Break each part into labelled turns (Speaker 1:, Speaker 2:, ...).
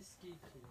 Speaker 1: c'est ce qui est écrit.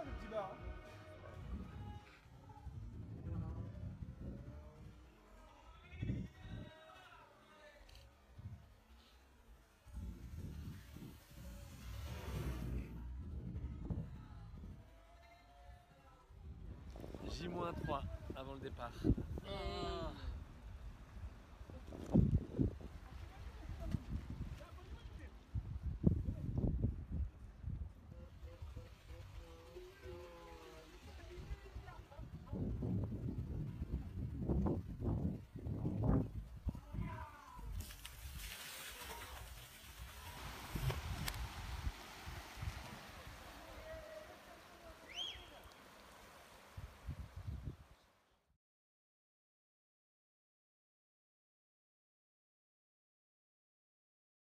Speaker 2: Va le petit bar hein
Speaker 1: J-3 avant le départ.
Speaker 3: Et